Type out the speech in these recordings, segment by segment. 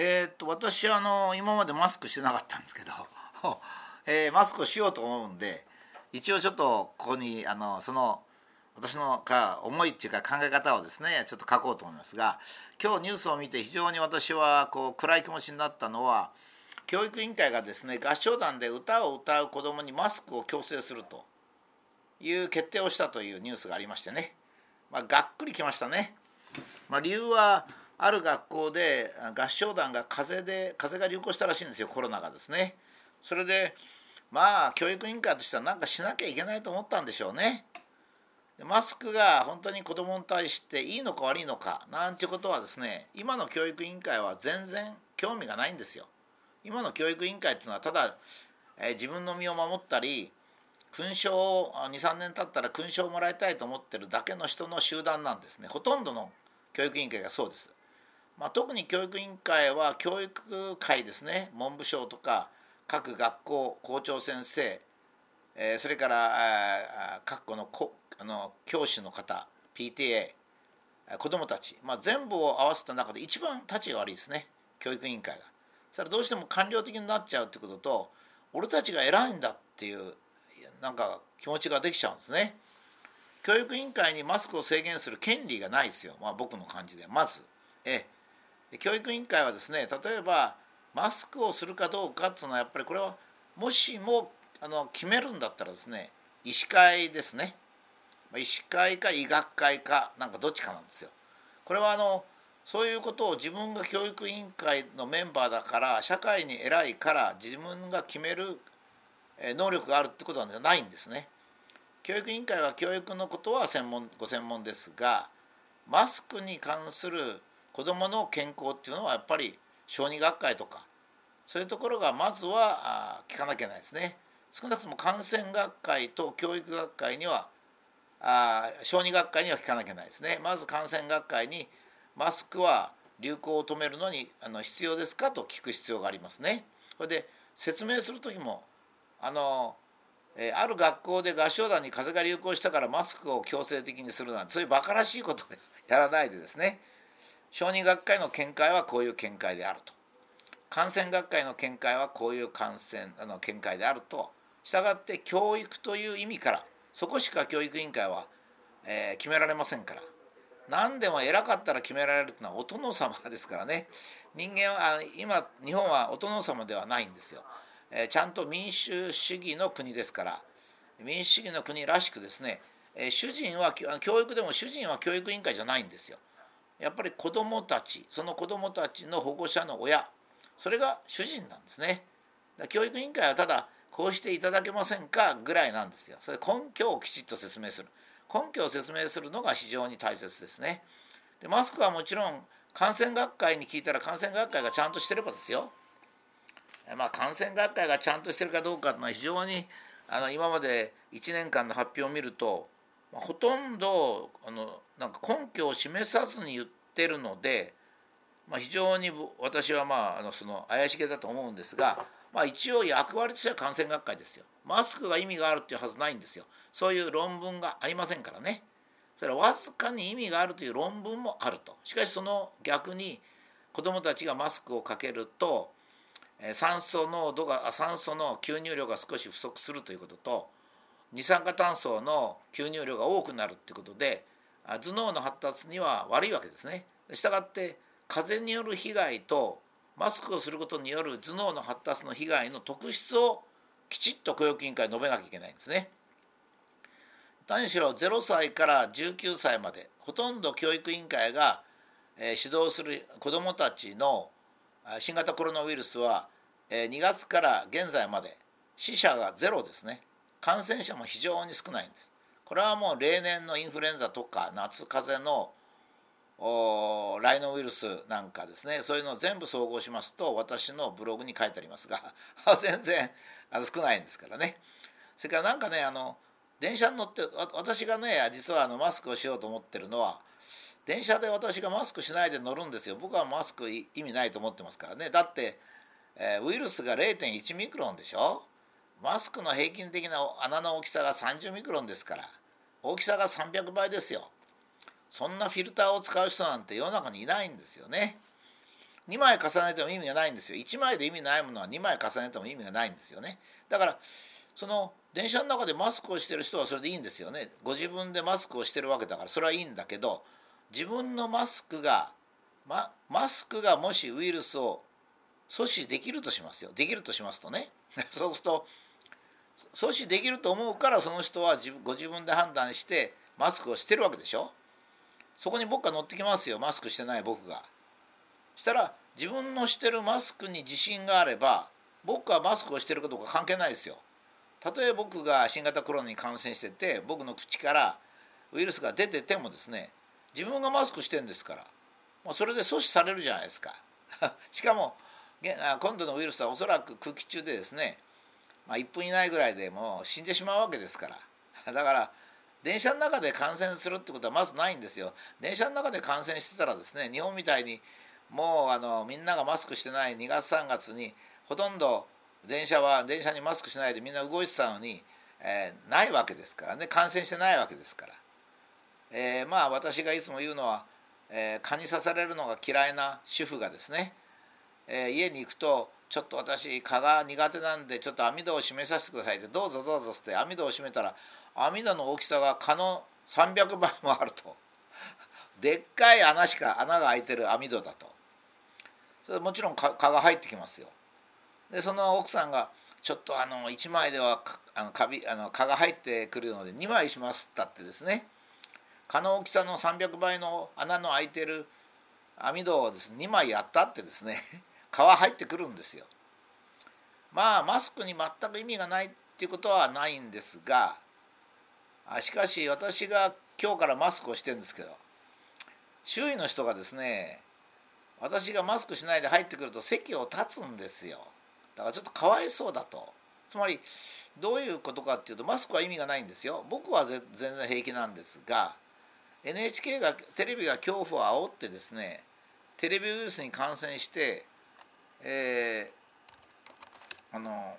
えー、っと私はあの今までマスクしてなかったんですけど、えー、マスクをしようと思うんで一応ちょっとここにあのその私のか思いっていうか考え方をですねちょっと書こうと思いますが今日ニュースを見て非常に私はこう暗い気持ちになったのは教育委員会がですね合唱団で歌を歌う子どもにマスクを強制するという決定をしたというニュースがありましてね、まあ、がっくりきましたね。まあ、理由はある学校で合唱団が風邪で風邪が流行したらしいんですよコロナがですね。それでまあ教育委員会としては何かしなきゃいけないと思ったんでしょうね。マスクが本当に子どもに対していいのか悪いのかなんてことはですね今の教育委員会は全然興味がないんですよ。今の教育委員会っていうのはただ、えー、自分の身を守ったり勲章を23年経ったら勲章をもらいたいと思ってるだけの人の集団なんですねほとんどの教育委員会がそうです。まあ、特に教育委員会は教育会ですね。文部省とか各学校校長先生、えー、それから各校のこあの教師の方 PTA 子どもたち、まあ、全部を合わせた中で一番立ちが悪いですね。教育委員会が。それどうしても官僚的になっちゃうってことと俺たちが偉いんだっていうなんか気持ちができちゃうんですね。教育委員会にマスクを制限する権利がないですよ、まあ、僕の感じで。まずえ。教育委員会はですね例えばマスクをするかどうかっていうのはやっぱりこれはもしもあの決めるんだったらですね医師会ですね医師会か医学会かなんかどっちかなんですよ。これはあのそういうことを自分が教育委員会のメンバーだから社会に偉いから自分が決める能力があるってことはないんですね。教育委員会は教育のことは専門ご専門ですがマスクに関する子どもの健康っていうのはやっぱり小児学会とかそういうところがまずは聞かなきゃいけないですね。少なくとも感染学会と教育学会にはあ小児学会には聞かなきゃいけないですね。まず感染学会にマスクは流行を止めるのにあの必要ですかと聞く必要がありますね。それで説明する時もあの、えある学校で合唱団に風邪が流行したからマスクを強制的にするなんてそういうバカらしいことをやらないでですね小児学会の見解はこういう見解であると。感染学会の見解はこういう感染あの見解であると。したがって教育という意味からそこしか教育委員会は、えー、決められませんから。何でも偉かったら決められるというのはお殿様ですからね。人間は今日本はお殿様ではないんですよ。えちゃんと民主主義の国ですから。民主主義の国らしくですね、え主人は教育でも主人は教育委員会じゃないんですよ。やっぱり子どもたちその子どもたちの保護者の親それが主人なんですね。教育委員会はただこうしていただけませんかぐらいなんですよ。それ根拠をきちっと説明する。根拠を説明するのが非常に大切ですね。でマスクはもちろん感染学会に聞いたら感染学会がちゃんとしてればですよ。まあ、感染学会がちゃんとしてるかどうかというのは非常にあの今まで1年間の発表を見ると、まあ、ほとんどあのなんか根拠を示さずに言ってるので、まあ、非常に私はまああのその怪しげだと思うんですが、まあ、一応役割としては感染学会ですよ。マスクが意味があるっていうはずないんですよ。そういう論文がありませんからね。それはわずかに意味があるという論文もあると。しかしその逆に子どもたちがマスクをかけると酸素濃度が酸素の吸入量が少し不足するということと二酸化炭素の吸入量が多くなるってことで頭脳の発達には悪いわけですね。したがって風による被害とマスクをすることによる頭脳の発達の被害の特質をきちっと教育委員会述べなきゃいけないんですね。何しろ0歳から19歳までほとんど教育委員会が指導する子どもたちの新型コロナウイルスは2月から現在まで死者がゼロですね感染者も非常に少ないんです。これはもう例年のインフルエンザとか夏風邪のライノウイルスなんかですね。そういうのを全部総合しますと私のブログに書いてありますが 全然少ないんですからね。それからなんかねあの電車に乗って私がね実はあのマスクをしようと思ってるのは電車で私がマスクしないで乗るんですよ。僕はマスク意味ないと思ってますからね。だって、えー、ウイルスが0.1ミクロンでしょ。マスクの平均的な穴の大きさが30ミクロンですから大きさが300倍ですよ。そんなフィルターを使う人なんて世の中にいないんですよね。2枚重ねても意味がないんですよ。1枚で意味ないものは2枚重ねても意味がないんですよね。だからその電車の中でマスクをしてる人はそれでいいんですよね。ご自分でマスクをしてるわけだからそれはいいんだけど自分のマスクがママスクがもしウイルスを阻止できるとしますよ。できるとしますとね。そうすると阻止できると思うからその人は自分ご自分で判断してマスクをしてるわけでしょ？そこに僕が乗ってきますよマスクしてない僕が。したら自分のしてるマスクに自信があれば僕はマスクをしてるかどうか関係ないですよ。たとえ僕が新型コロナに感染してて僕の口からウイルスが出ててもですね自分がマスクしてんですからもうそれで阻止されるじゃないですか。しかも今度のウイルスはおそらく空気中でですね、まあ、1分以内ぐらいでもう死んでしまうわけですから。だから電車の中で感染するってことはまずないんですよ。電車の中で感染してたらですね日本みたいにもうあのみんながマスクしてない2月3月にほとんど電車は電車にマスクしないでみんな動いてたのに、えー、ないわけですからね。感染してないわけですから、えー、まあ私がいつも言うのは、えー、蚊に刺されるのが嫌いな主婦がですね、え家に行くとちょっと私蚊が苦手なんでちょっと網戸を閉めさせてくださいってどうぞどうぞって網戸を閉めたら網戸の大きさが蚊の300倍もあると。でっかい穴しか穴が開いてる網戸だと。それもちろん蚊が入ってきますよ。でその奥さんが「ちょっとあの1枚ではあのカビあの蚊が入ってくるので2枚します」ったってですね。蚊の大きさの300倍の穴の開いてる網戸をです、ね、2枚やったってですね。蚊は入ってくるんですよ。まあマスクに全く意味がないっていうことはないんですがしかし私が今日からマスクをしてるんですけど周囲の人がですね私がマスクしないで入ってくると席を立つんですよ。だからちょっとかわいそうだとつまりどういうことかっていうとマスクは意味がないんですよ僕は全然平気なんですが NHK がテレビが恐怖を煽ってですねテレビウイルスに感染してえー、あの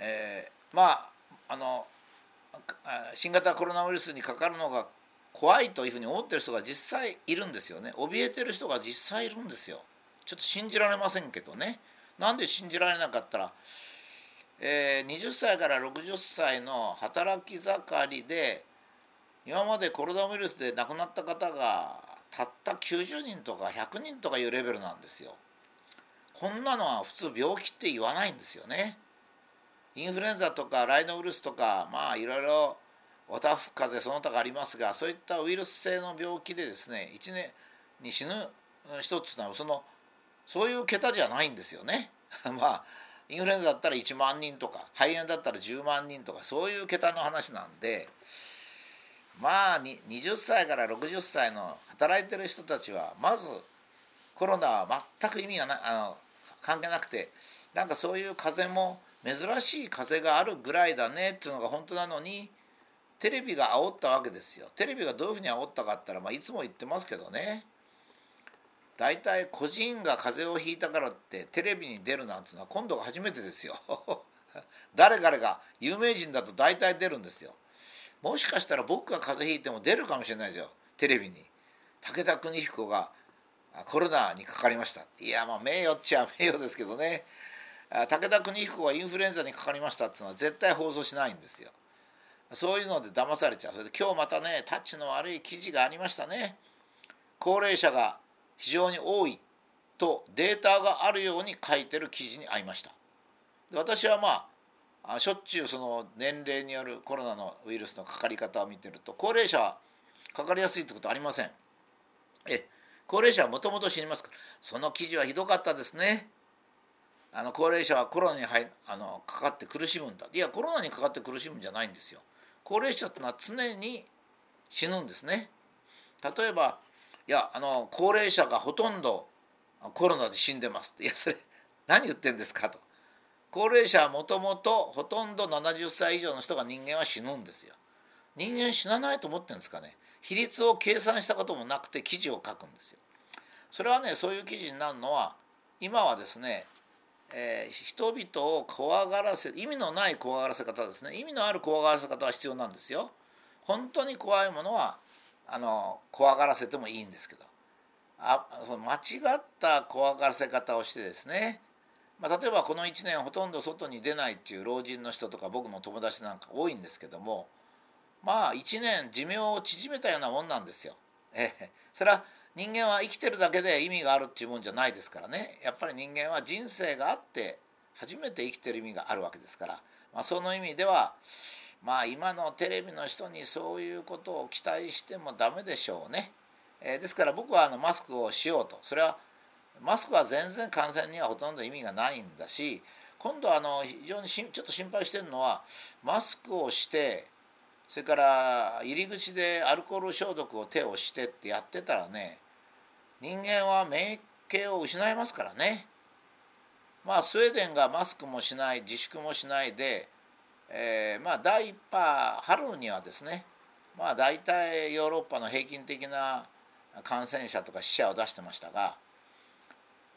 えー、まああの新型コロナウイルスにかかるのが怖いというふうに思ってる人が実際いるんですよね怯えてる人が実際いるんですよ。ちょっと信じられませんけどねなんで信じられなかったら、えー、20歳から60歳の働き盛りで今までコロナウイルスで亡くなった方がたった90人とか100人とかいうレベルなんですよ。こんなのは普通病気って言わないんですよね。インフルエンザとかライノウイルスとかまあいろいろおたふ風邪その他がありますがそういったウイルス性の病気でですね1年に死ぬ人っていうのはそのそういう桁じゃないんですよね。まあインフルエンザだったら1万人とか肺炎だったら10万人とかそういう桁の話なんでまあ20歳から60歳の働いてる人たちはまずコロナは全く意味がなあの関係なくてなんかそういう風も珍しい風があるぐらいだねっていうのが本当なのにテレビが煽ったわけですよ。テレビがどういうふうに煽ったかって言ったら、まあ、いつも言ってますけどね。大体個人が風邪をひいたからってテレビに出るなんていうのは今度が初めてですよ。誰々が有名人だと大体出るんですよ。もしかしたら僕が風邪ひいても出るかもしれないですよ。テレビに。武田邦彦がコロナにかかりました。いやまあ名誉っちゃ 名誉ですけどね。武田邦彦がインフルエンザにかかりましたっていうのは絶対放送しないんですよ。そういうので騙されちゃう。それで今日またねタッチの悪い記事がありましたね。高齢者が非常に多いとデータがあるように書いてる記事に合いました。私はまああしょっちゅうその年齢によるコロナのウイルスのかかり方を見てると高齢者はかかりやすいってことありません。え高齢者はもともと死にますから。その記事はひどかったですね。あの高齢者はコロナに入あのかかって苦しむんだ。いやコロナにかかって苦しむんじゃないんですよ。高齢者ってのは常に死ぬんですね。例えばいやあの高齢者がほとんどコロナで死んでます」いやそれ何言ってんですかと。高齢者はもともとほとんど70歳以上の人が人間は死ぬんですよ。人間死なないと思ってるんですかね。比率を計算したこともなくて記事を書くんですよ。それはねそういう記事になるのは今はですね、えー、人々を怖がらせ意味のない怖がらせ方ですね。意味のある怖がらせ方は必要なんですよ。本当に怖いものはあの怖がらせてもいいんですけど。あその間違った怖がらせ方をしてですね、まあ、例えばこの1年ほとんど外に出ないっていう老人の人とか僕の友達なんか多いんですけどもまあ1年寿命を縮めたようなもんなんですよ。ええ、それは人間は生きてるだけで意味があるっていうもんじゃないですからね。やっぱり人間は人生があって初めて生きてる意味があるわけですから、まあ、その意味ではまあ今のテレビの人にそういうことを期待してもダメでしょうね。えー、ですから僕はあのマスクをしようと。それはマスクは全然感染にはほとんど意味がないんだし今度あの非常にちょっと心配してるのはマスクをしてそれから入り口でアルコール消毒を手をしてってやってたらね人間は免疫を失いますからね。まあスウェーデンがマスクもしない自粛もしないで、えー、まあ第1波春にはですねまあ大体ヨーロッパの平均的な感染者とか死者を出してましたが、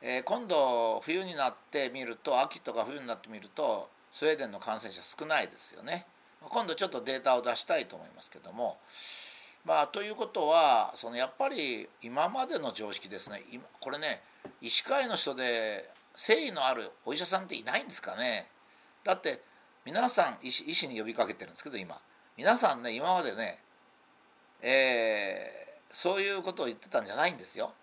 えー、今度冬になってみると秋とか冬になってみるとスウェーデンの感染者少ないですよね。今度ちょっとデータを出したいと思いますけども。まあ、ということはそのやっぱり今までの常識ですねこれね医師会の人で誠意のあるお医者さんっていないんですかねだって皆さん医師医師に呼びかけてるんですけど今皆さんね今までね、えー、そういうことを言ってたんじゃないんですよ。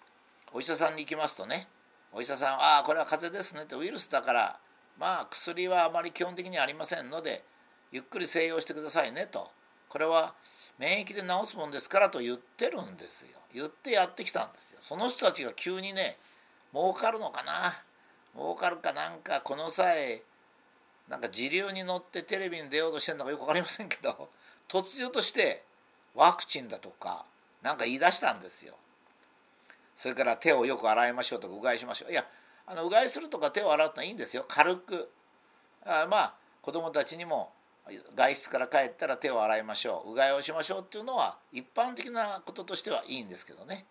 お医者さんに行きますとねお医者さんは「ああこれは風邪ですね」ってウイルスだからまあ薬はあまり基本的にありませんのでゆっくり静養してくださいねと。これは免疫で治すもんですからと言ってるんですよ。言ってやってきたんですよ。その人たちが急にね儲かるのかな？儲かるかなんかこの際なんか時流に乗ってテレビに出ようとしてるのかよく分かりませんけど突如としてワクチンだとか何か言い出したんですよ。それから手をよく洗いましょうとかうがいしましょう。いやあのうがいするとか手を洗うのはいいんですよ。軽く。あまあ子供たちにも外出から帰ったら手を洗いましょう。うがいをしましょうっていうのは一般的なこととしてはいいんですけどね。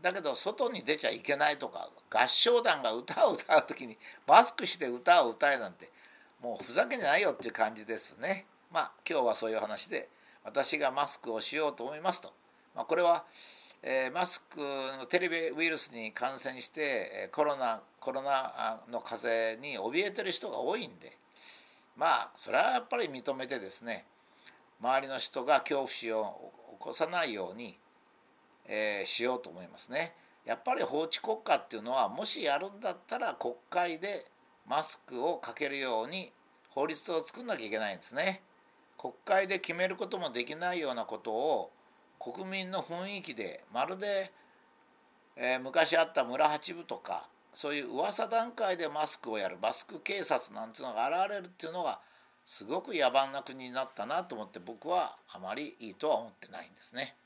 だけど外に出ちゃいけないとか合唱団が歌を歌う時にマスクして歌を歌えなんてもうふざけんじゃないよっていう感じですね。まあ今日はそういう話で私がマスクをしようと思いますと、まあ、これは、えー、マスクのテレビウイルスに感染してコロナコロナの風邪に怯えてる人が多いんでまあそれはやっぱり認めてですね周りの人が恐怖心を起こさないように、えー、しようと思いますね。やっぱり法治国家っていうのはもしやるんだったら国会でマスクをかけるように法律を作んなきゃいけないんですね。国会で決めることもできないようなことを国民の雰囲気でまるで、えー、昔あった村八部とかそういう噂段階でマスクをやるマスク警察なんていうのが現れるっていうのがすごく野蛮な国になったなと思って僕はあまりいいとは思ってないんですね。